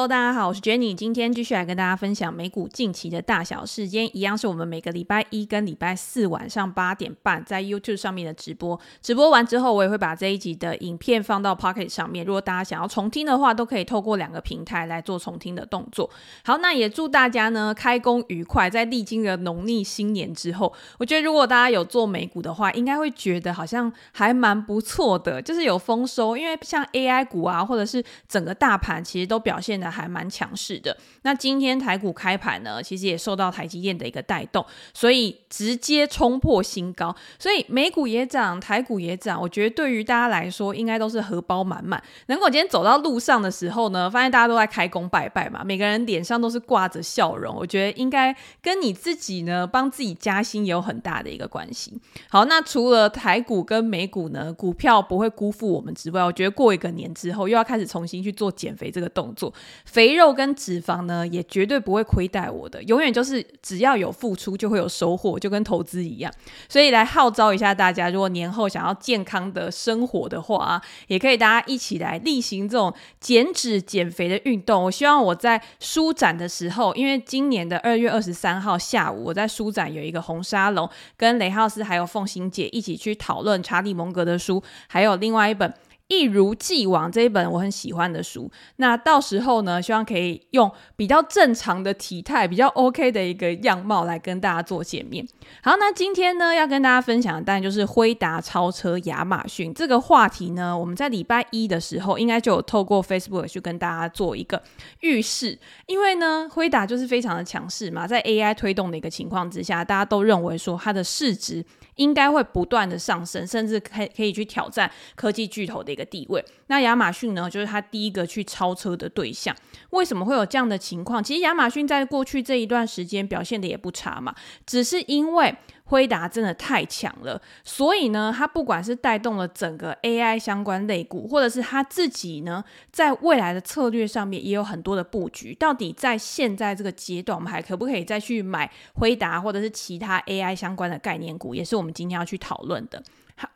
Hello，大家好，我是 Jenny，今天继续来跟大家分享美股近期的大小事。今天一样是我们每个礼拜一跟礼拜四晚上八点半在 YouTube 上面的直播。直播完之后，我也会把这一集的影片放到 Pocket 上面。如果大家想要重听的话，都可以透过两个平台来做重听的动作。好，那也祝大家呢开工愉快。在历经了农历新年之后，我觉得如果大家有做美股的话，应该会觉得好像还蛮不错的，就是有丰收。因为像 AI 股啊，或者是整个大盘，其实都表现的还蛮强势的。那今天台股开盘呢，其实也受到台积电的一个带动，所以直接冲破新高。所以美股也涨，台股也涨。我觉得对于大家来说，应该都是荷包满满。能够今天走到路上的时候呢，发现大家都在开工拜拜嘛，每个人脸上都是挂着笑容。我觉得应该跟你自己呢，帮自己加薪也有很大的一个关系。好，那除了台股跟美股呢，股票不会辜负我们之外，我觉得过一个年之后，又要开始重新去做减肥这个动作。肥肉跟脂肪呢，也绝对不会亏待我的，永远就是只要有付出就会有收获，就跟投资一样。所以来号召一下大家，如果年后想要健康的生活的话啊，也可以大家一起来例行这种减脂减肥的运动。我希望我在书展的时候，因为今年的二月二十三号下午，我在书展有一个红沙龙，跟雷浩斯还有凤欣姐一起去讨论查理蒙格的书，还有另外一本。一如既往这一本我很喜欢的书，那到时候呢，希望可以用比较正常的体态、比较 OK 的一个样貌来跟大家做见面。好，那今天呢要跟大家分享的当然就是辉达超车亚马逊这个话题呢，我们在礼拜一的时候应该就有透过 Facebook 去跟大家做一个预示，因为呢辉达就是非常的强势嘛，在 AI 推动的一个情况之下，大家都认为说它的市值。应该会不断的上升，甚至可可以去挑战科技巨头的一个地位。那亚马逊呢，就是他第一个去超车的对象。为什么会有这样的情况？其实亚马逊在过去这一段时间表现的也不差嘛，只是因为。辉达真的太强了，所以呢，它不管是带动了整个 AI 相关类股，或者是它自己呢，在未来的策略上面也有很多的布局。到底在现在这个阶段，我们还可不可以再去买辉达，或者是其他 AI 相关的概念股，也是我们今天要去讨论的。好，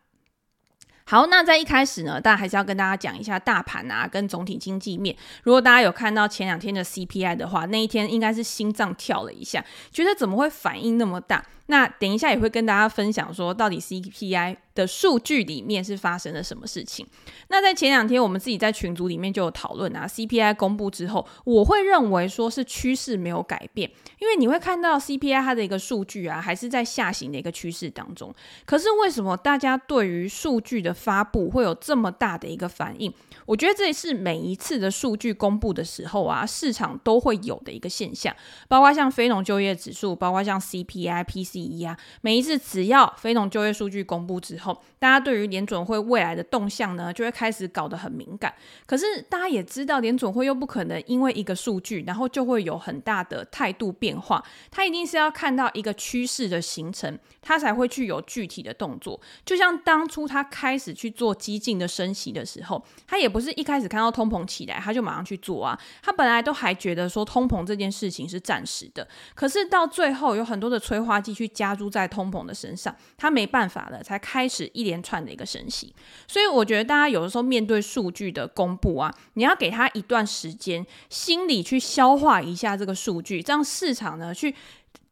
好那在一开始呢，大家还是要跟大家讲一下大盘啊，跟总体经济面。如果大家有看到前两天的 CPI 的话，那一天应该是心脏跳了一下，觉得怎么会反应那么大？那等一下也会跟大家分享说，到底 CPI 的数据里面是发生了什么事情。那在前两天，我们自己在群组里面就有讨论啊，CPI 公布之后，我会认为说是趋势没有改变，因为你会看到 CPI 它的一个数据啊，还是在下行的一个趋势当中。可是为什么大家对于数据的发布会有这么大的一个反应？我觉得这是每一次的数据公布的时候啊，市场都会有的一个现象，包括像非农就业指数，包括像 CPI、PC。第一啊，每一次只要非农就业数据公布之后，大家对于联准会未来的动向呢，就会开始搞得很敏感。可是大家也知道，联准会又不可能因为一个数据，然后就会有很大的态度变化。它一定是要看到一个趋势的形成，它才会去有具体的动作。就像当初他开始去做激进的升息的时候，他也不是一开始看到通膨起来，他就马上去做啊。他本来都还觉得说通膨这件事情是暂时的，可是到最后有很多的催化剂去。去加诸在通膨的身上，他没办法了，才开始一连串的一个升息。所以我觉得大家有的时候面对数据的公布啊，你要给他一段时间，心里去消化一下这个数据，这样市场呢去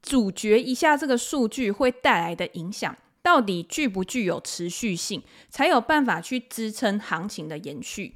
咀嚼一下这个数据会带来的影响，到底具不具有持续性，才有办法去支撑行情的延续。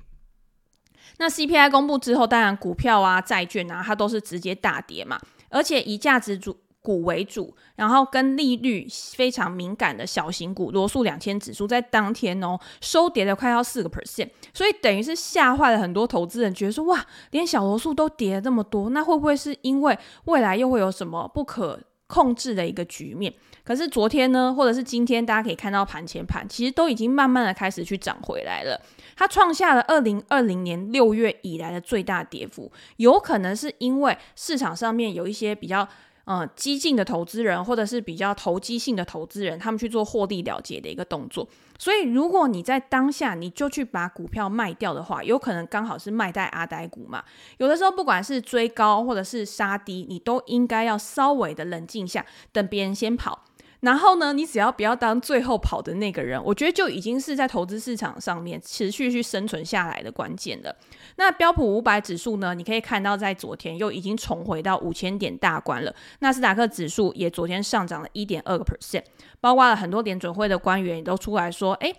那 CPI 公布之后，当然股票啊、债券啊，它都是直接大跌嘛，而且以价值主。股为主，然后跟利率非常敏感的小型股罗素两千指数在当天哦收跌了快要四个 percent，所以等于是吓坏了很多投资人，觉得说哇，连小罗素都跌了这么多，那会不会是因为未来又会有什么不可控制的一个局面？可是昨天呢，或者是今天，大家可以看到盘前盘其实都已经慢慢的开始去涨回来了，它创下了二零二零年六月以来的最大跌幅，有可能是因为市场上面有一些比较。嗯，激进的投资人或者是比较投机性的投资人，他们去做获利了结的一个动作。所以，如果你在当下你就去把股票卖掉的话，有可能刚好是卖在阿呆股嘛。有的时候，不管是追高或者是杀低，你都应该要稍微的冷静下，等别人先跑。然后呢，你只要不要当最后跑的那个人，我觉得就已经是在投资市场上面持续去生存下来的关键了。那标普五百指数呢，你可以看到在昨天又已经重回到五千点大关了。纳斯达克指数也昨天上涨了一点二个 percent，包括了很多联准会的官员也都出来说，哎。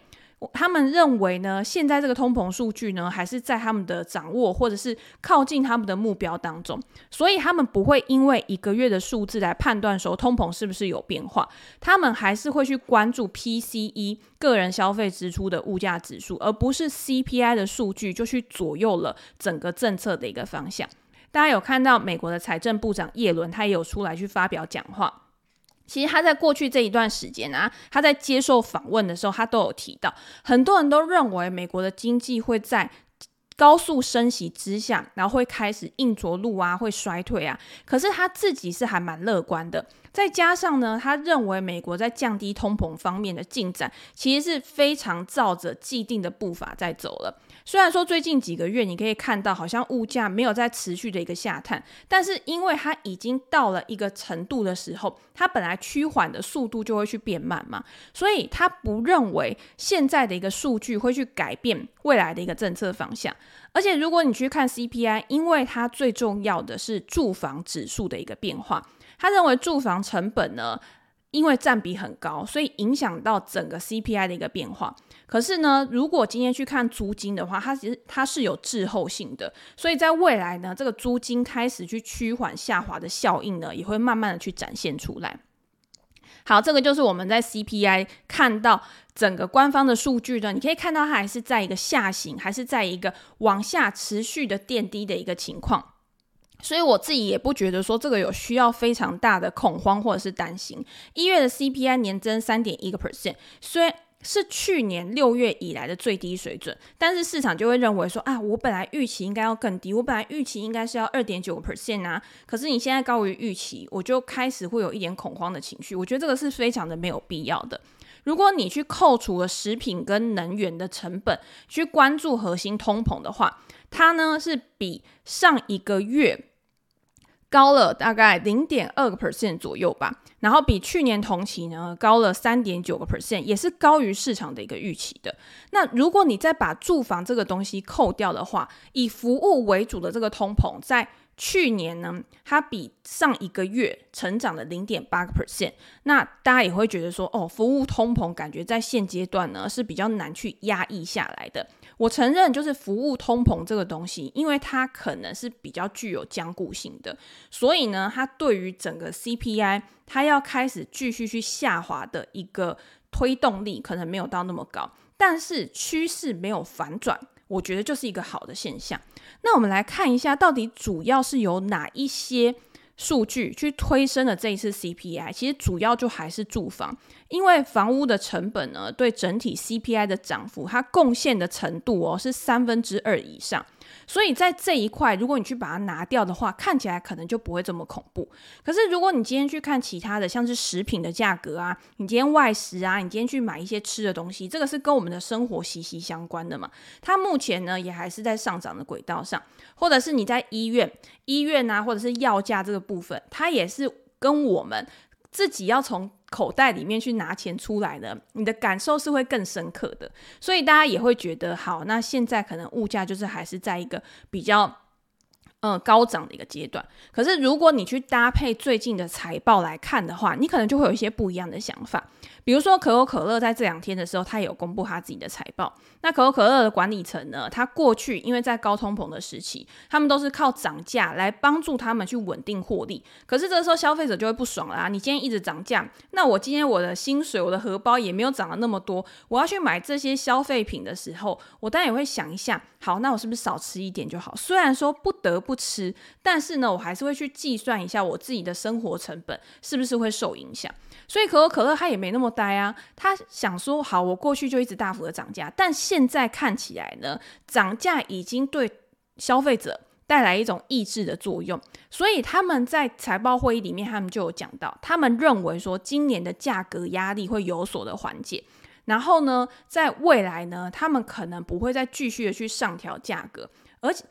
他们认为呢，现在这个通膨数据呢，还是在他们的掌握或者是靠近他们的目标当中，所以他们不会因为一个月的数字来判断说通膨是不是有变化，他们还是会去关注 PCE 个人消费支出的物价指数，而不是 CPI 的数据就去左右了整个政策的一个方向。大家有看到美国的财政部长耶伦，他也有出来去发表讲话。其实他在过去这一段时间啊，他在接受访问的时候，他都有提到，很多人都认为美国的经济会在高速升息之下，然后会开始硬着陆啊，会衰退啊。可是他自己是还蛮乐观的。再加上呢，他认为美国在降低通膨方面的进展，其实是非常照着既定的步伐在走了。虽然说最近几个月你可以看到好像物价没有在持续的一个下探，但是因为它已经到了一个程度的时候，它本来趋缓的速度就会去变慢嘛，所以他不认为现在的一个数据会去改变未来的一个政策方向。而且如果你去看 CPI，因为它最重要的是住房指数的一个变化，他认为住房成本呢，因为占比很高，所以影响到整个 CPI 的一个变化。可是呢，如果今天去看租金的话，它其实它是有滞后性的，所以在未来呢，这个租金开始去趋缓下滑的效应呢，也会慢慢的去展现出来。好，这个就是我们在 CPI 看到整个官方的数据呢，你可以看到它还是在一个下行，还是在一个往下持续的垫低的一个情况。所以我自己也不觉得说这个有需要非常大的恐慌或者是担心。一月的 CPI 年增三点一个 percent，虽是去年六月以来的最低水准，但是市场就会认为说啊，我本来预期应该要更低，我本来预期应该是要二点九 percent 啊，可是你现在高于预期，我就开始会有一点恐慌的情绪。我觉得这个是非常的没有必要的。如果你去扣除了食品跟能源的成本，去关注核心通膨的话，它呢是比上一个月高了大概零点二个 percent 左右吧，然后比去年同期呢高了三点九个 percent，也是高于市场的一个预期的。那如果你再把住房这个东西扣掉的话，以服务为主的这个通膨在。去年呢，它比上一个月成长了零点八个 percent。那大家也会觉得说，哦，服务通膨感觉在现阶段呢是比较难去压抑下来的。我承认，就是服务通膨这个东西，因为它可能是比较具有僵固性的，所以呢，它对于整个 CPI 它要开始继续去下滑的一个推动力可能没有到那么高，但是趋势没有反转。我觉得就是一个好的现象。那我们来看一下，到底主要是由哪一些数据去推升了这一次 CPI？其实主要就还是住房，因为房屋的成本呢，对整体 CPI 的涨幅，它贡献的程度哦，是三分之二以上。所以在这一块，如果你去把它拿掉的话，看起来可能就不会这么恐怖。可是如果你今天去看其他的，像是食品的价格啊，你今天外食啊，你今天去买一些吃的东西，这个是跟我们的生活息息相关的嘛。它目前呢也还是在上涨的轨道上，或者是你在医院、医院啊，或者是药价这个部分，它也是跟我们自己要从。口袋里面去拿钱出来的，你的感受是会更深刻的，所以大家也会觉得好。那现在可能物价就是还是在一个比较。呃，高涨的一个阶段。可是，如果你去搭配最近的财报来看的话，你可能就会有一些不一样的想法。比如说，可口可乐在这两天的时候，它也有公布它自己的财报。那可口可乐的管理层呢，它过去因为在高通膨的时期，他们都是靠涨价来帮助他们去稳定获利。可是这个时候，消费者就会不爽了啊！你今天一直涨价，那我今天我的薪水、我的荷包也没有涨了那么多，我要去买这些消费品的时候，我当然也会想一下，好，那我是不是少吃一点就好？虽然说不得不吃，但是呢，我还是会去计算一下我自己的生活成本是不是会受影响。所以可口可乐它也没那么呆啊，他想说好，我过去就一直大幅的涨价，但现在看起来呢，涨价已经对消费者带来一种抑制的作用。所以他们在财报会议里面，他们就有讲到，他们认为说今年的价格压力会有所的缓解。然后呢，在未来呢，他们可能不会再继续的去上调价格，而且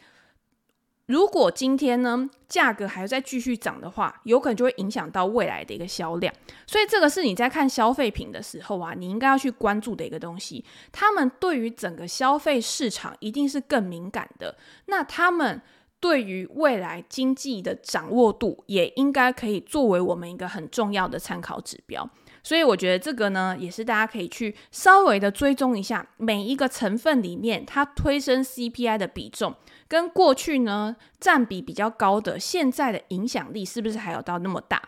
如果今天呢，价格还在继续涨的话，有可能就会影响到未来的一个销量。所以这个是你在看消费品的时候啊，你应该要去关注的一个东西。他们对于整个消费市场一定是更敏感的。那他们对于未来经济的掌握度，也应该可以作为我们一个很重要的参考指标。所以我觉得这个呢，也是大家可以去稍微的追踪一下每一个成分里面它推升 CPI 的比重，跟过去呢占比比较高的，现在的影响力是不是还有到那么大？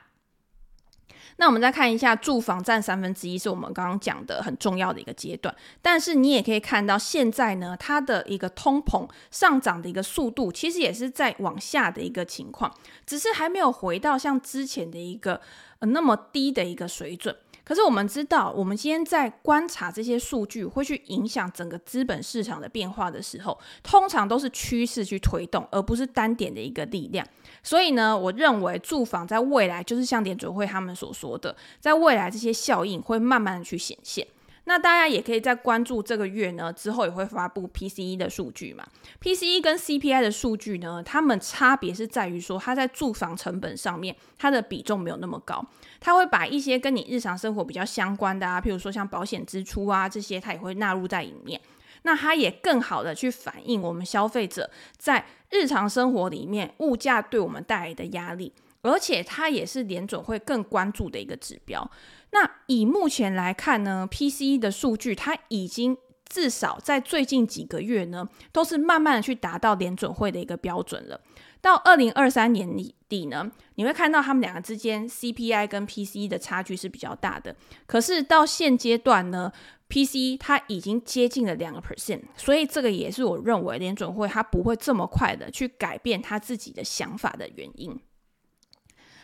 那我们再看一下，住房占三分之一是我们刚刚讲的很重要的一个阶段，但是你也可以看到现在呢，它的一个通膨上涨的一个速度，其实也是在往下的一个情况，只是还没有回到像之前的一个呃那么低的一个水准。可是我们知道，我们今天在观察这些数据会去影响整个资本市场的变化的时候，通常都是趋势去推动，而不是单点的一个力量。所以呢，我认为住房在未来就是像联准会他们所说的，在未来这些效应会慢慢的去显现。那大家也可以在关注这个月呢，之后也会发布 PCE 的数据嘛。PCE 跟 CPI 的数据呢，它们差别是在于说，它在住房成本上面，它的比重没有那么高。它会把一些跟你日常生活比较相关的啊，譬如说像保险支出啊这些，它也会纳入在里面。那它也更好的去反映我们消费者在日常生活里面物价对我们带来的压力，而且它也是联准会更关注的一个指标。那以目前来看呢，PCE 的数据它已经至少在最近几个月呢，都是慢慢的去达到联准会的一个标准了。到二零二三年底呢，你会看到他们两个之间 CPI 跟 PCE 的差距是比较大的。可是到现阶段呢，PCE 它已经接近了两个 percent，所以这个也是我认为联准会它不会这么快的去改变他自己的想法的原因。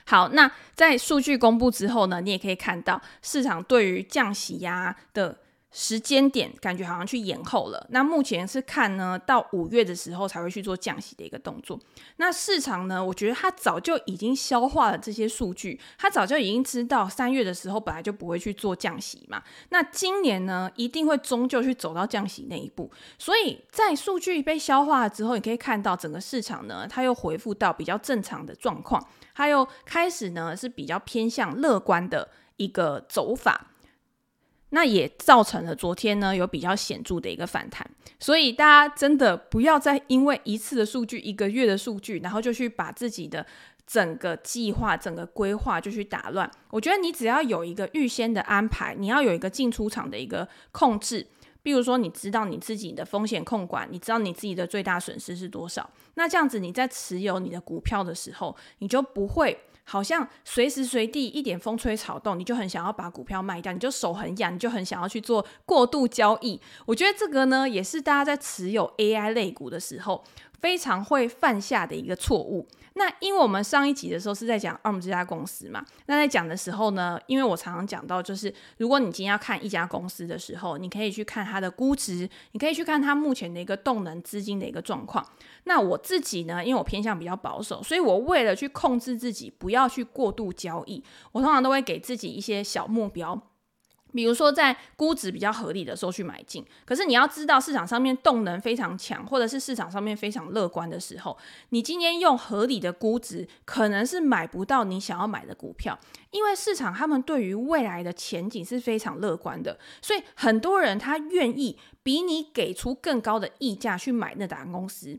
好，那在数据公布之后呢，你也可以看到市场对于降息呀的时间点，感觉好像去延后了。那目前是看呢，到五月的时候才会去做降息的一个动作。那市场呢，我觉得它早就已经消化了这些数据，它早就已经知道三月的时候本来就不会去做降息嘛。那今年呢，一定会终究去走到降息那一步。所以在数据被消化了之后，你可以看到整个市场呢，它又恢复到比较正常的状况。它又开始呢，是比较偏向乐观的一个走法，那也造成了昨天呢，有比较显著的一个反弹。所以大家真的不要再因为一次的数据、一个月的数据，然后就去把自己的整个计划、整个规划就去打乱。我觉得你只要有一个预先的安排，你要有一个进出场的一个控制。比如说，你知道你自己的风险控管，你知道你自己的最大损失是多少，那这样子你在持有你的股票的时候，你就不会好像随时随地一点风吹草动，你就很想要把股票卖掉，你就手很痒，你就很想要去做过度交易。我觉得这个呢，也是大家在持有 AI 类股的时候非常会犯下的一个错误。那因为我们上一集的时候是在讲 ARM 这家公司嘛，那在讲的时候呢，因为我常常讲到，就是如果你今天要看一家公司的时候，你可以去看它的估值，你可以去看它目前的一个动能资金的一个状况。那我自己呢，因为我偏向比较保守，所以我为了去控制自己不要去过度交易，我通常都会给自己一些小目标。比如说，在估值比较合理的时候去买进，可是你要知道市场上面动能非常强，或者是市场上面非常乐观的时候，你今天用合理的估值，可能是买不到你想要买的股票，因为市场他们对于未来的前景是非常乐观的，所以很多人他愿意比你给出更高的溢价去买那档公司。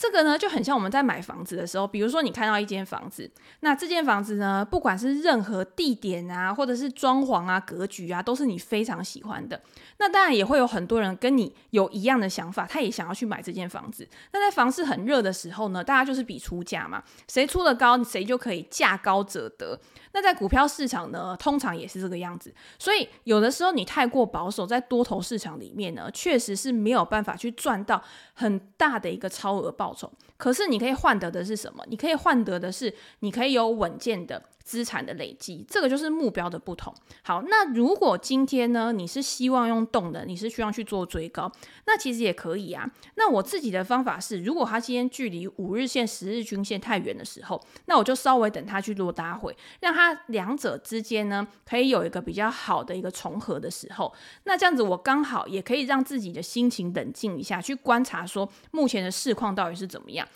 这个呢，就很像我们在买房子的时候，比如说你看到一间房子，那这间房子呢，不管是任何地点啊，或者是装潢啊、格局啊，都是你非常喜欢的。那当然也会有很多人跟你有一样的想法，他也想要去买这间房子。那在房市很热的时候呢，大家就是比出价嘛，谁出的高，谁就可以价高者得。那在股票市场呢，通常也是这个样子。所以有的时候你太过保守，在多头市场里面呢，确实是没有办法去赚到很大的一个超额报酬。可是你可以换得的是什么？你可以换得的是，你可以有稳健的。资产的累积，这个就是目标的不同。好，那如果今天呢，你是希望用动的，你是需要去做追高，那其实也可以啊。那我自己的方法是，如果它今天距离五日线、十日均线太远的时候，那我就稍微等它去做搭回，让它两者之间呢，可以有一个比较好的一个重合的时候。那这样子，我刚好也可以让自己的心情冷静一下，去观察说目前的市况到底是怎么样。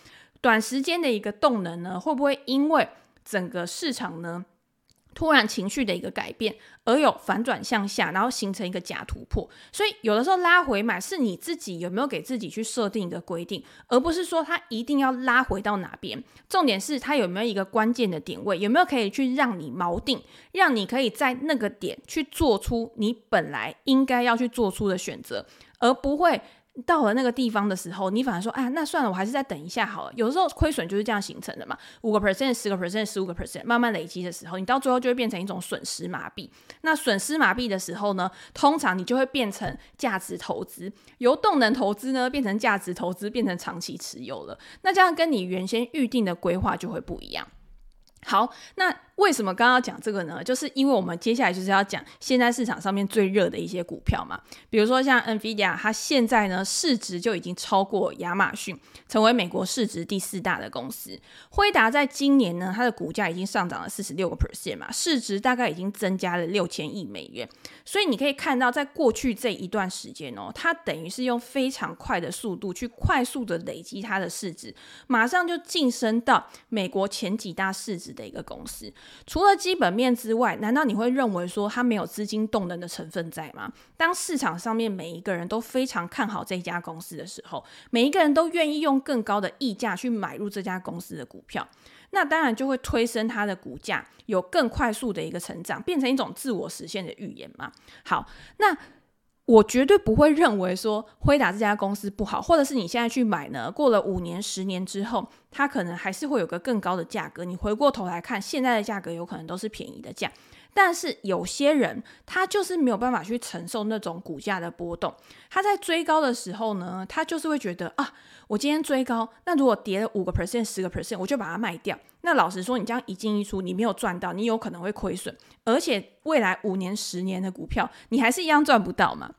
短时间的一个动能呢，会不会因为整个市场呢，突然情绪的一个改变，而有反转向下，然后形成一个假突破。所以有的时候拉回买是你自己有没有给自己去设定一个规定，而不是说它一定要拉回到哪边。重点是它有没有一个关键的点位，有没有可以去让你锚定，让你可以在那个点去做出你本来应该要去做出的选择，而不会。到了那个地方的时候，你反而说，啊，那算了，我还是再等一下好了。有时候亏损就是这样形成的嘛，五个 percent、十个 percent、十五个 percent，慢慢累积的时候，你到最后就会变成一种损失麻痹。那损失麻痹的时候呢，通常你就会变成价值投资，由动能投资呢变成价值投资，变成长期持有了。那这样跟你原先预定的规划就会不一样。好，那为什么刚刚讲这个呢？就是因为我们接下来就是要讲现在市场上面最热的一些股票嘛，比如说像 NVIDIA，它现在呢市值就已经超过亚马逊，成为美国市值第四大的公司。辉达在今年呢，它的股价已经上涨了四十六个 percent 嘛，市值大概已经增加了六千亿美元。所以你可以看到，在过去这一段时间哦，它等于是用非常快的速度去快速的累积它的市值，马上就晋升到美国前几大市值的一个公司。除了基本面之外，难道你会认为说它没有资金动能的成分在吗？当市场上面每一个人都非常看好这家公司的时候，每一个人都愿意用更高的溢价去买入这家公司的股票。那当然就会推升它的股价，有更快速的一个成长，变成一种自我实现的预言嘛。好，那我绝对不会认为说辉达这家公司不好，或者是你现在去买呢，过了五年、十年之后，它可能还是会有个更高的价格。你回过头来看，现在的价格有可能都是便宜的价。但是有些人他就是没有办法去承受那种股价的波动，他在追高的时候呢，他就是会觉得啊，我今天追高，那如果跌了五个 percent、十个 percent，我就把它卖掉。那老实说，你这样一进一出，你没有赚到，你有可能会亏损，而且未来五年、十年的股票，你还是一样赚不到嘛。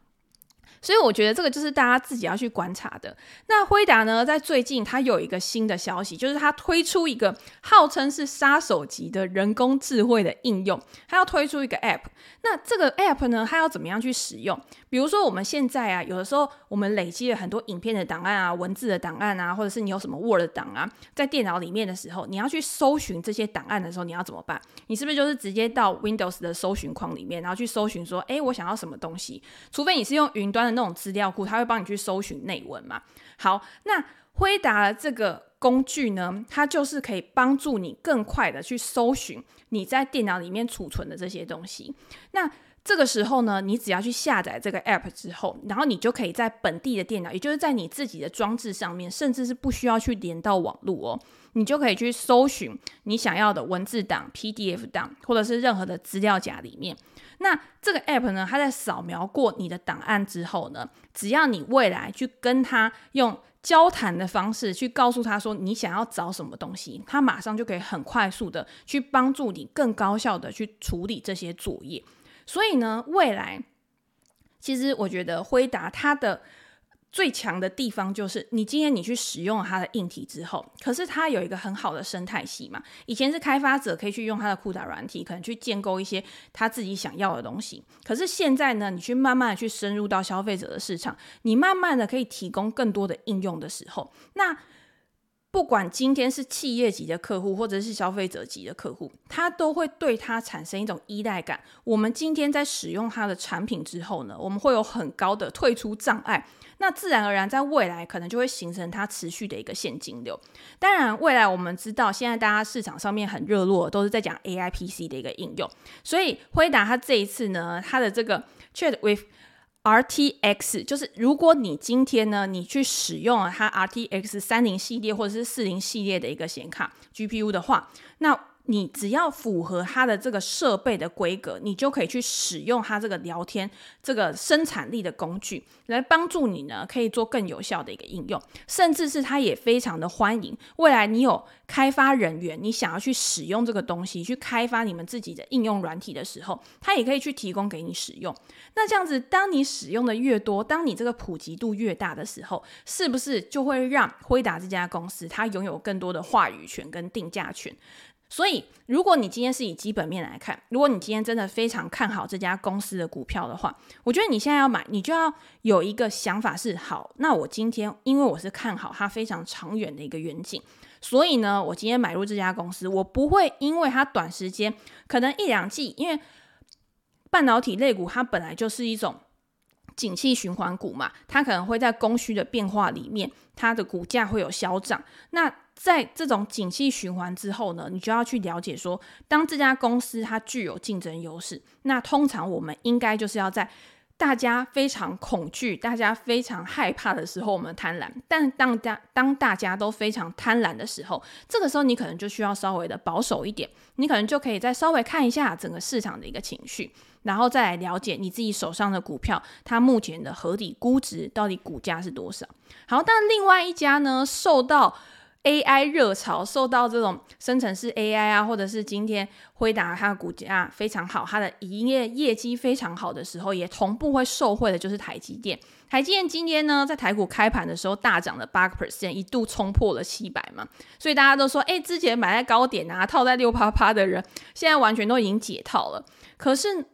所以我觉得这个就是大家自己要去观察的。那辉达呢，在最近它有一个新的消息，就是它推出一个号称是杀手级的人工智慧的应用，它要推出一个 App。那这个 App 呢，它要怎么样去使用？比如说我们现在啊，有的时候我们累积了很多影片的档案啊、文字的档案啊，或者是你有什么 Word 档啊，在电脑里面的时候，你要去搜寻这些档案的时候，你要怎么办？你是不是就是直接到 Windows 的搜寻框里面，然后去搜寻说，诶，我想要什么东西？除非你是用云端的那种资料库，它会帮你去搜寻内文嘛。好，那辉达这个工具呢，它就是可以帮助你更快的去搜寻你在电脑里面储存的这些东西。那这个时候呢，你只要去下载这个 app 之后，然后你就可以在本地的电脑，也就是在你自己的装置上面，甚至是不需要去连到网络哦，你就可以去搜寻你想要的文字档、PDF 档，或者是任何的资料夹里面。那这个 app 呢，它在扫描过你的档案之后呢，只要你未来去跟它用交谈的方式去告诉他说你想要找什么东西，它马上就可以很快速的去帮助你更高效的去处理这些作业。所以呢，未来其实我觉得辉达它的最强的地方就是，你今天你去使用它的硬体之后，可是它有一个很好的生态系嘛。以前是开发者可以去用它的 CUDA 软体，可能去建构一些他自己想要的东西。可是现在呢，你去慢慢的去深入到消费者的市场，你慢慢的可以提供更多的应用的时候，那。不管今天是企业级的客户，或者是消费者级的客户，他都会对他产生一种依赖感。我们今天在使用他的产品之后呢，我们会有很高的退出障碍，那自然而然在未来可能就会形成它持续的一个现金流。当然，未来我们知道现在大家市场上面很热络，都是在讲 AI PC 的一个应用，所以辉达它这一次呢，它的这个 Chat with RTX 就是，如果你今天呢，你去使用了它 RTX 三零系列或者是四零系列的一个显卡 GPU 的话，那你只要符合它的这个设备的规格，你就可以去使用它这个聊天这个生产力的工具，来帮助你呢，可以做更有效的一个应用。甚至是它也非常的欢迎未来你有开发人员，你想要去使用这个东西，去开发你们自己的应用软体的时候，它也可以去提供给你使用。那这样子，当你使用的越多，当你这个普及度越大的时候，是不是就会让辉达这家公司它拥有更多的话语权跟定价权？所以，如果你今天是以基本面来看，如果你今天真的非常看好这家公司的股票的话，我觉得你现在要买，你就要有一个想法是：好，那我今天因为我是看好它非常长远的一个远景，所以呢，我今天买入这家公司，我不会因为它短时间可能一两季，因为半导体类股它本来就是一种景气循环股嘛，它可能会在供需的变化里面，它的股价会有消涨。那在这种景气循环之后呢，你就要去了解说，当这家公司它具有竞争优势，那通常我们应该就是要在大家非常恐惧、大家非常害怕的时候，我们贪婪；但当大当大家都非常贪婪的时候，这个时候你可能就需要稍微的保守一点，你可能就可以再稍微看一下整个市场的一个情绪，然后再来了解你自己手上的股票，它目前的合理估值到底股价是多少。好，但另外一家呢，受到 AI 热潮受到这种生成式 AI 啊，或者是今天辉达它的股价非常好，它的营业业绩非常好的时候，也同步会受惠的，就是台积电。台积电今天呢，在台股开盘的时候大涨了八个 percent，一度冲破了七百嘛，所以大家都说，哎，之前买在高点啊，套在六趴趴的人，现在完全都已经解套了。可是。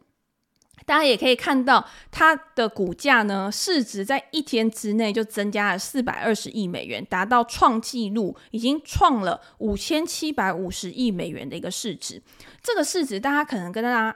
大家也可以看到，它的股价呢，市值在一天之内就增加了四百二十亿美元，达到创纪录，已经创了五千七百五十亿美元的一个市值。这个市值，大家可能跟大家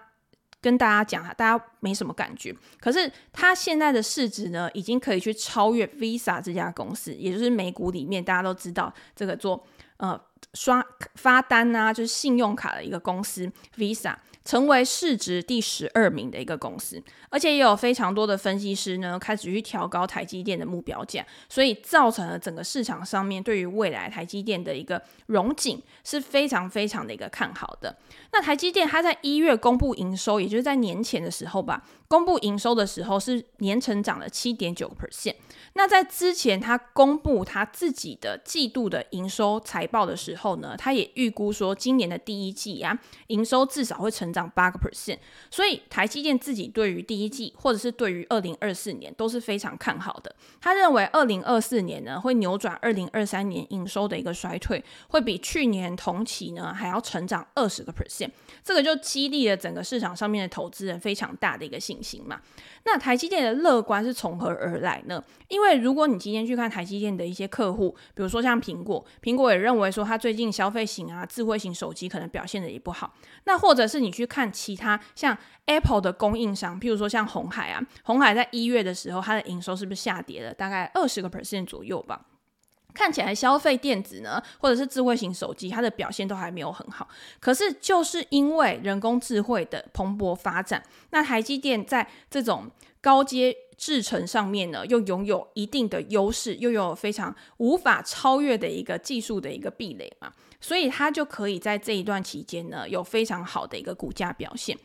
跟大家讲哈，大家没什么感觉。可是它现在的市值呢，已经可以去超越 Visa 这家公司，也就是美股里面大家都知道这个做呃刷发单啊，就是信用卡的一个公司 Visa。成为市值第十二名的一个公司，而且也有非常多的分析师呢，开始去调高台积电的目标价，所以造成了整个市场上面对于未来台积电的一个融景是非常非常的一个看好的。那台积电它在一月公布营收，也就是在年前的时候吧，公布营收的时候是年成长了七点九个 percent。那在之前他公布他自己的季度的营收财报的时候呢，他也预估说今年的第一季啊，营收至少会成长。八个 percent，所以台积电自己对于第一季或者是对于二零二四年都是非常看好的。他认为二零二四年呢会扭转二零二三年营收的一个衰退，会比去年同期呢还要成长二十个 percent。这个就激励了整个市场上面的投资人非常大的一个信心嘛。那台积电的乐观是从何而来呢？因为如果你今天去看台积电的一些客户，比如说像苹果，苹果也认为说它最近消费型啊、智慧型手机可能表现的也不好。那或者是你去看其他像 Apple 的供应商，譬如说像红海啊，红海在一月的时候，它的营收是不是下跌了大概二十个 percent 左右吧？看起来消费电子呢，或者是智慧型手机，它的表现都还没有很好。可是就是因为人工智慧的蓬勃发展，那台积电在这种高阶制程上面呢，又拥有一定的优势，又有非常无法超越的一个技术的一个壁垒嘛，所以它就可以在这一段期间呢，有非常好的一个股价表现。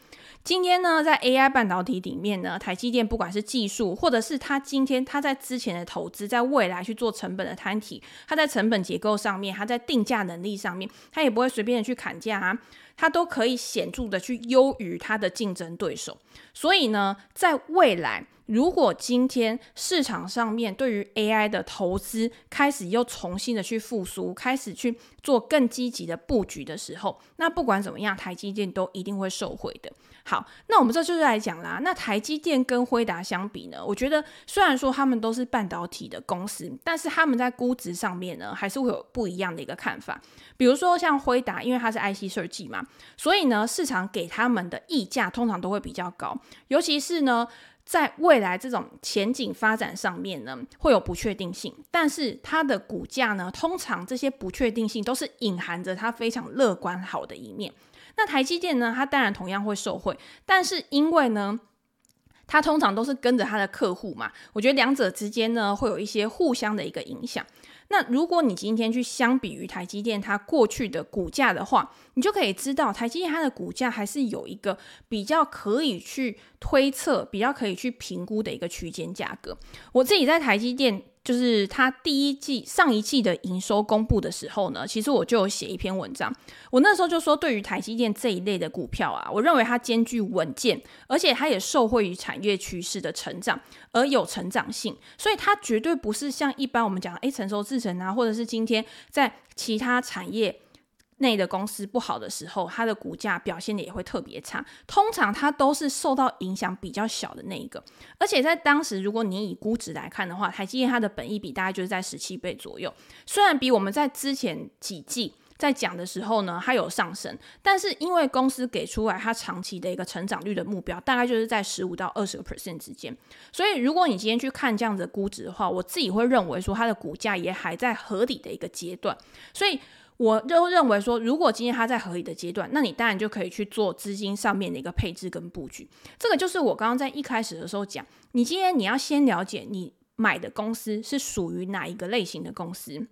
今天呢，在 AI 半导体里面呢，台积电不管是技术，或者是它今天它在之前的投资，在未来去做成本的摊提，它在成本结构上面，它在定价能力上面，它也不会随便的去砍价啊，它都可以显著的去优于它的竞争对手。所以呢，在未来，如果今天市场上面对于 AI 的投资开始又重新的去复苏，开始去做更积极的布局的时候，那不管怎么样，台积电都一定会受惠的。好，那我们这就是来讲啦。那台积电跟辉达相比呢，我觉得虽然说他们都是半导体的公司，但是他们在估值上面呢，还是会有不一样的一个看法。比如说像辉达，因为它是 IC 设计嘛，所以呢，市场给他们的溢价通常都会比较高，尤其是呢，在未来这种前景发展上面呢，会有不确定性。但是它的股价呢，通常这些不确定性都是隐含着它非常乐观好的一面。那台积电呢，它当然同样会受惠，但是因为呢，他通常都是跟着他的客户嘛，我觉得两者之间呢，会有一些互相的一个影响。那如果你今天去相比于台积电它过去的股价的话，你就可以知道台积电它的股价还是有一个比较可以去推测、比较可以去评估的一个区间价格。我自己在台积电。就是它第一季上一季的营收公布的时候呢，其实我就有写一篇文章。我那时候就说，对于台积电这一类的股票啊，我认为它兼具稳健，而且它也受惠于产业趋势的成长而有成长性，所以它绝对不是像一般我们讲诶成熟制程啊，或者是今天在其他产业内的公司不好的时候，它的股价表现的也会特别差。通常它都是受到影响比较小的那一个。而且在当时，如果你以估值来看的话，台积电它的本益比大概就是在十七倍左右。虽然比我们在之前几季在讲的时候呢，它有上升，但是因为公司给出来它长期的一个成长率的目标，大概就是在十五到二十个 percent 之间。所以如果你今天去看这样子的估值的话，我自己会认为说它的股价也还在合理的一个阶段。所以我就认为说，如果今天它在合理的阶段，那你当然就可以去做资金上面的一个配置跟布局。这个就是我刚刚在一开始的时候讲，你今天你要先了解你买的公司是属于哪一个类型的公司。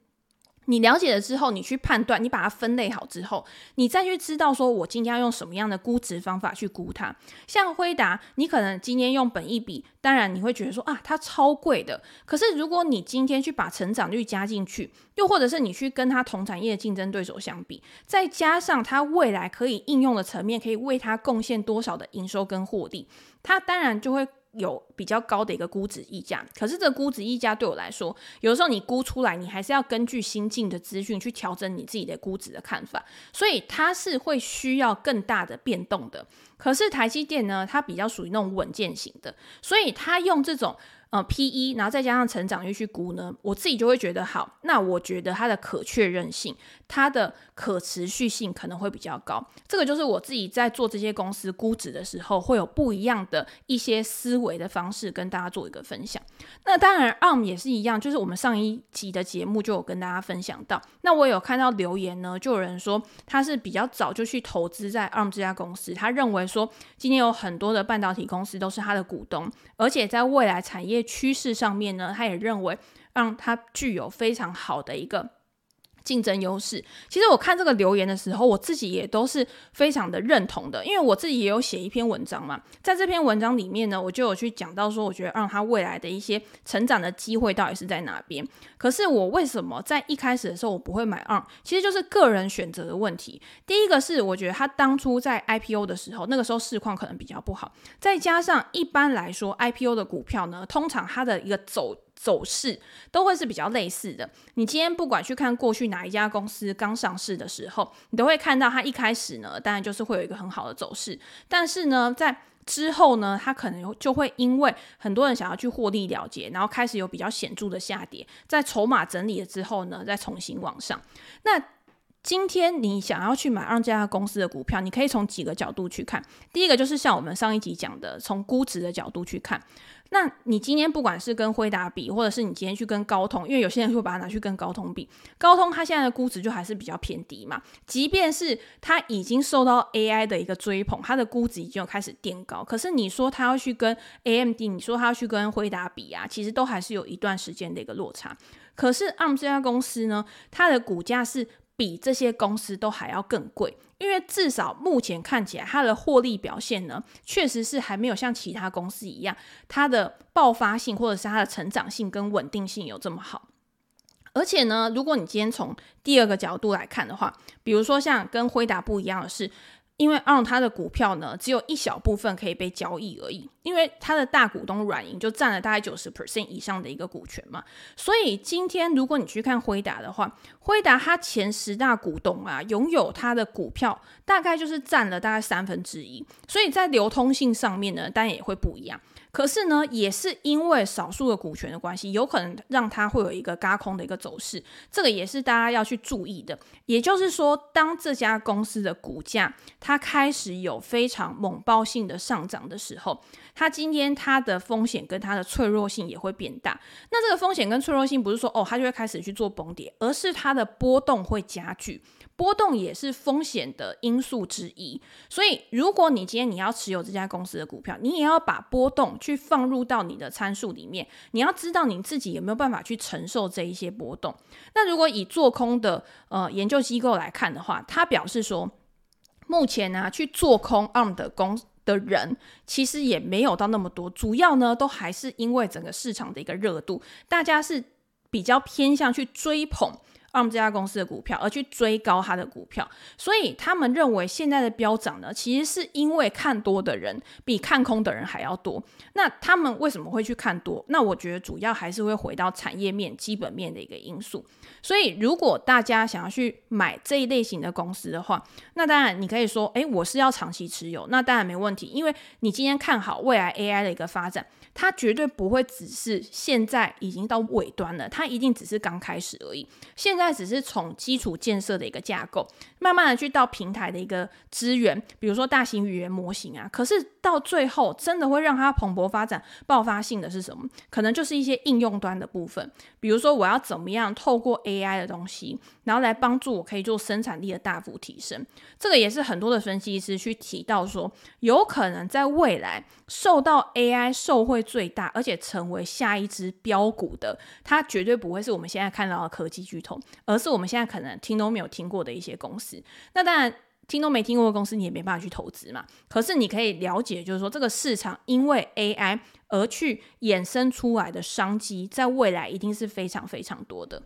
你了解了之后，你去判断，你把它分类好之后，你再去知道说，我今天要用什么样的估值方法去估它。像辉达，你可能今天用本益比，当然你会觉得说啊，它超贵的。可是如果你今天去把成长率加进去，又或者是你去跟它同产业的竞争对手相比，再加上它未来可以应用的层面，可以为它贡献多少的营收跟获利，它当然就会。有比较高的一个估值溢价，可是这个估值溢价对我来说，有时候你估出来，你还是要根据新进的资讯去调整你自己的估值的看法，所以它是会需要更大的变动的。可是台积电呢，它比较属于那种稳健型的，所以它用这种。呃，P/E，然后再加上成长率去估呢，我自己就会觉得好。那我觉得它的可确认性、它的可持续性可能会比较高。这个就是我自己在做这些公司估值的时候，会有不一样的一些思维的方式跟大家做一个分享。那当然，ARM 也是一样，就是我们上一集的节目就有跟大家分享到。那我有看到留言呢，就有人说他是比较早就去投资在 ARM 这家公司，他认为说今天有很多的半导体公司都是他的股东，而且在未来产业。趋势上面呢，他也认为让他具有非常好的一个竞争优势。其实我看这个留言的时候，我自己也都是非常的认同的，因为我自己也有写一篇文章嘛。在这篇文章里面呢，我就有去讲到说，我觉得让他未来的一些成长的机会到底是在哪边。可是我为什么在一开始的时候我不会买 R？其实就是个人选择的问题。第一个是我觉得他当初在 IPO 的时候，那个时候市况可能比较不好，再加上一般来说 IPO 的股票呢，通常它的一个走。走势都会是比较类似的。你今天不管去看过去哪一家公司刚上市的时候，你都会看到它一开始呢，当然就是会有一个很好的走势。但是呢，在之后呢，它可能就会因为很多人想要去获利了结，然后开始有比较显著的下跌。在筹码整理了之后呢，再重新往上。那今天你想要去买 ARM 这家公司的股票，你可以从几个角度去看。第一个就是像我们上一集讲的，从估值的角度去看。那你今天不管是跟辉达比，或者是你今天去跟高通，因为有些人会把它拿去跟高通比，高通它现在的估值就还是比较偏低嘛。即便是它已经受到 AI 的一个追捧，它的估值已经有开始垫高，可是你说它要去跟 AMD，你说它要去跟辉达比啊，其实都还是有一段时间的一个落差。可是 ARM 这家公司呢，它的股价是比这些公司都还要更贵。因为至少目前看起来，它的获利表现呢，确实是还没有像其他公司一样，它的爆发性或者是它的成长性跟稳定性有这么好。而且呢，如果你今天从第二个角度来看的话，比如说像跟辉达不一样的是。因为 ARM 它的股票呢，只有一小部分可以被交易而已，因为它的大股东软银就占了大概九十 percent 以上的一个股权嘛，所以今天如果你去看辉达的话，辉达它前十大股东啊，拥有它的股票大概就是占了大概三分之一，所以在流通性上面呢，当然也会不一样。可是呢，也是因为少数的股权的关系，有可能让它会有一个轧空的一个走势，这个也是大家要去注意的。也就是说，当这家公司的股价它开始有非常猛爆性的上涨的时候，它今天它的风险跟它的脆弱性也会变大。那这个风险跟脆弱性不是说哦，它就会开始去做崩跌，而是它的波动会加剧。波动也是风险的因素之一，所以如果你今天你要持有这家公司的股票，你也要把波动去放入到你的参数里面，你要知道你自己有没有办法去承受这一些波动。那如果以做空的呃研究机构来看的话，他表示说，目前呢、去做空 ARM 的公的人其实也没有到那么多，主要呢都还是因为整个市场的一个热度，大家是比较偏向去追捧。ARM 这家公司的股票，而去追高它的股票。所以他们认为现在的飙涨呢，其实是因为看多的人比看空的人还要多。那他们为什么会去看多？那我觉得主要还是会回到产业面、基本面的一个因素。所以如果大家想要去买这一类型的公司的话，那当然你可以说，诶，我是要长期持有，那当然没问题，因为你今天看好未来 AI 的一个发展。它绝对不会只是现在已经到尾端了，它一定只是刚开始而已。现在只是从基础建设的一个架构，慢慢的去到平台的一个资源，比如说大型语言模型啊。可是到最后，真的会让它蓬勃发展、爆发性的是什么？可能就是一些应用端的部分，比如说我要怎么样透过 AI 的东西，然后来帮助我可以做生产力的大幅提升。这个也是很多的分析师去提到说，有可能在未来受到 AI 受惠。最大，而且成为下一支标股的，它绝对不会是我们现在看到的科技巨头，而是我们现在可能听都没有听过的一些公司。那当然，听都没听过的公司，你也没办法去投资嘛。可是你可以了解，就是说这个市场因为 AI 而去衍生出来的商机，在未来一定是非常非常多的。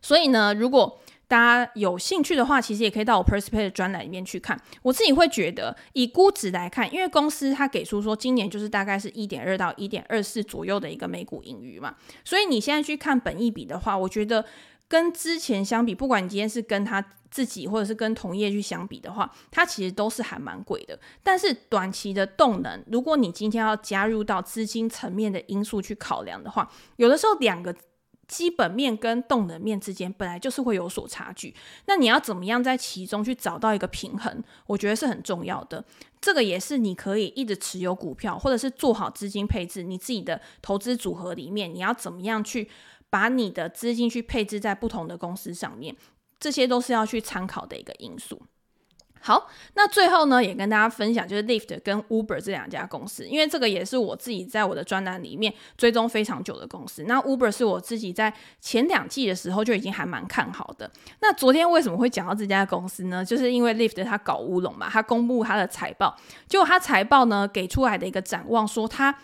所以呢，如果大家有兴趣的话，其实也可以到我 p e r s p e c t 专栏里面去看。我自己会觉得，以估值来看，因为公司它给出说今年就是大概是一点二到一点二四左右的一个每股盈余嘛，所以你现在去看本益比的话，我觉得跟之前相比，不管你今天是跟他自己或者是跟同业去相比的话，它其实都是还蛮贵的。但是短期的动能，如果你今天要加入到资金层面的因素去考量的话，有的时候两个。基本面跟动能面之间本来就是会有所差距，那你要怎么样在其中去找到一个平衡？我觉得是很重要的。这个也是你可以一直持有股票，或者是做好资金配置，你自己的投资组合里面，你要怎么样去把你的资金去配置在不同的公司上面，这些都是要去参考的一个因素。好，那最后呢，也跟大家分享，就是 Lyft 跟 Uber 这两家公司，因为这个也是我自己在我的专栏里面追踪非常久的公司。那 Uber 是我自己在前两季的时候就已经还蛮看好的。那昨天为什么会讲到这家公司呢？就是因为 Lyft 它搞乌龙嘛，它公布它的财报，结果它财报呢给出来的一个展望，说它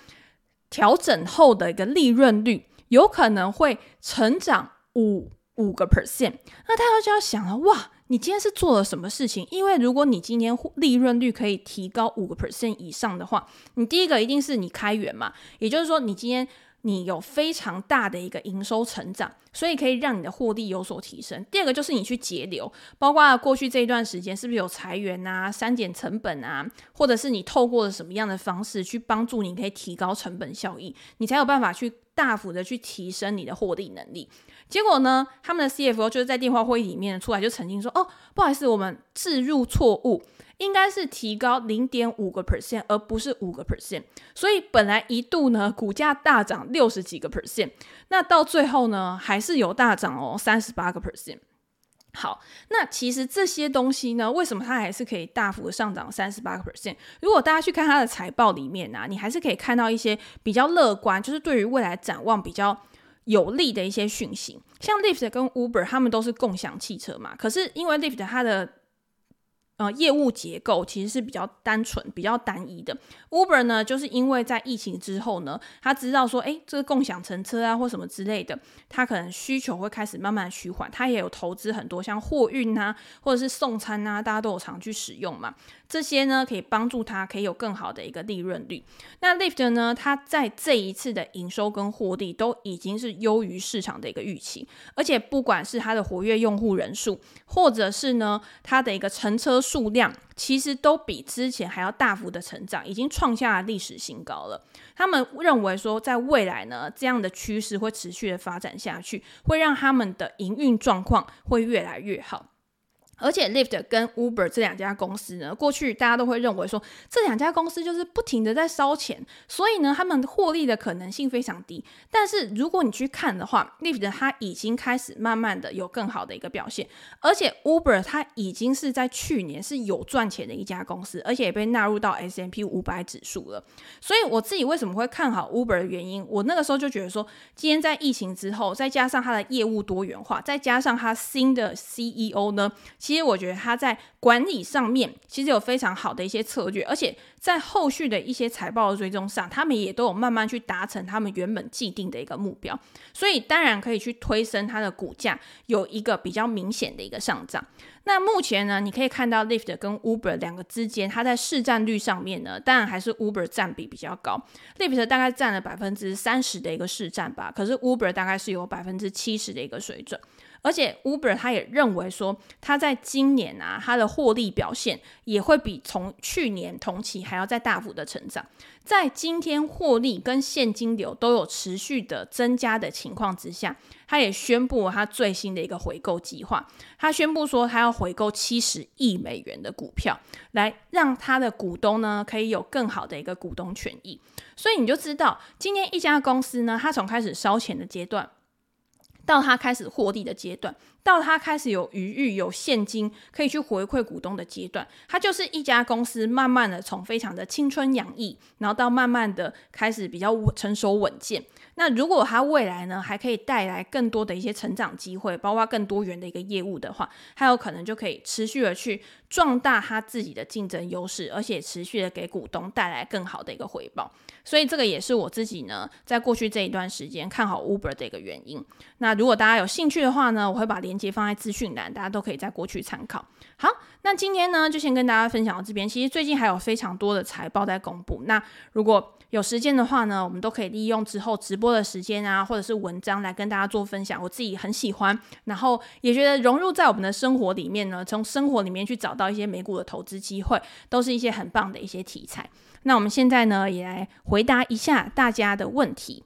调整后的一个利润率有可能会成长五五个 percent。那大家就要想了，哇！你今天是做了什么事情？因为如果你今天利润率可以提高五个 percent 以上的话，你第一个一定是你开源嘛，也就是说你今天你有非常大的一个营收成长，所以可以让你的获利有所提升。第二个就是你去节流，包括过去这一段时间是不是有裁员啊、删减成本啊，或者是你透过了什么样的方式去帮助你可以提高成本效益，你才有办法去大幅的去提升你的获利能力。结果呢，他们的 CFO 就是在电话会议里面出来就曾经说：“哦，不好意思，我们置入错误，应该是提高零点五个 percent，而不是五个 percent。所以本来一度呢，股价大涨六十几个 percent，那到最后呢，还是有大涨哦，三十八个 percent。好，那其实这些东西呢，为什么它还是可以大幅的上涨三十八个 percent？如果大家去看它的财报里面啊，你还是可以看到一些比较乐观，就是对于未来展望比较。有利的一些讯息，像 Lyft 跟 Uber，他们都是共享汽车嘛。可是因为 Lyft 它的呃，业务结构其实是比较单纯、比较单一的。Uber 呢，就是因为在疫情之后呢，他知道说，诶，这个共享乘车啊，或什么之类的，他可能需求会开始慢慢趋缓。他也有投资很多像货运啊，或者是送餐啊，大家都有常去使用嘛。这些呢，可以帮助他可以有更好的一个利润率。那 Lyft 呢，它在这一次的营收跟获利都已经是优于市场的一个预期，而且不管是它的活跃用户人数，或者是呢，它的一个乘车数量其实都比之前还要大幅的成长，已经创下了历史新高了。他们认为说，在未来呢，这样的趋势会持续的发展下去，会让他们的营运状况会越来越好。而且，Lyft 跟 Uber 这两家公司呢，过去大家都会认为说，这两家公司就是不停的在烧钱，所以呢，他们获利的可能性非常低。但是，如果你去看的话，Lyft 它已经开始慢慢的有更好的一个表现，而且 Uber 它已经是在去年是有赚钱的一家公司，而且也被纳入到 S M P 五百指数了。所以，我自己为什么会看好 Uber 的原因，我那个时候就觉得说，今天在疫情之后，再加上它的业务多元化，再加上它新的 CEO 呢。其实我觉得他在管理上面其实有非常好的一些策略，而且在后续的一些财报的追踪上，他们也都有慢慢去达成他们原本既定的一个目标，所以当然可以去推升它的股价有一个比较明显的一个上涨。那目前呢，你可以看到 Lyft 跟 Uber 两个之间，它在市占率上面呢，当然还是 Uber 占比比较高，Lyft 大概占了百分之三十的一个市占吧，可是 Uber 大概是有百分之七十的一个水准。而且 Uber 他也认为说，他在今年啊，他的获利表现也会比从去年同期还要再大幅的成长。在今天获利跟现金流都有持续的增加的情况之下，他也宣布了他最新的一个回购计划。他宣布说，他要回购七十亿美元的股票，来让他的股东呢可以有更好的一个股东权益。所以你就知道，今天一家公司呢，他从开始烧钱的阶段。到他开始获利的阶段，到他开始有余裕、有现金可以去回馈股东的阶段，它就是一家公司慢慢的从非常的青春洋溢，然后到慢慢的开始比较成熟稳健。那如果它未来呢，还可以带来更多的一些成长机会，包括更多元的一个业务的话，它有可能就可以持续的去壮大它自己的竞争优势，而且持续的给股东带来更好的一个回报。所以这个也是我自己呢，在过去这一段时间看好 Uber 的一个原因。那如果大家有兴趣的话呢，我会把链接放在资讯栏，大家都可以再过去参考。好，那今天呢，就先跟大家分享到这边。其实最近还有非常多的财报在公布，那如果有时间的话呢，我们都可以利用之后直播的时间啊，或者是文章来跟大家做分享。我自己很喜欢，然后也觉得融入在我们的生活里面呢，从生活里面去找到一些美股的投资机会，都是一些很棒的一些题材。那我们现在呢，也来回答一下大家的问题。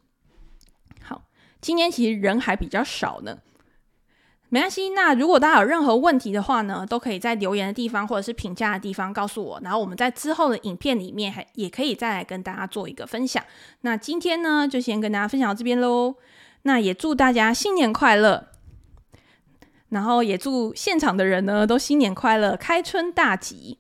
好，今天其实人还比较少呢。没关系，那如果大家有任何问题的话呢，都可以在留言的地方或者是评价的地方告诉我，然后我们在之后的影片里面还也可以再来跟大家做一个分享。那今天呢，就先跟大家分享到这边喽。那也祝大家新年快乐，然后也祝现场的人呢都新年快乐，开春大吉。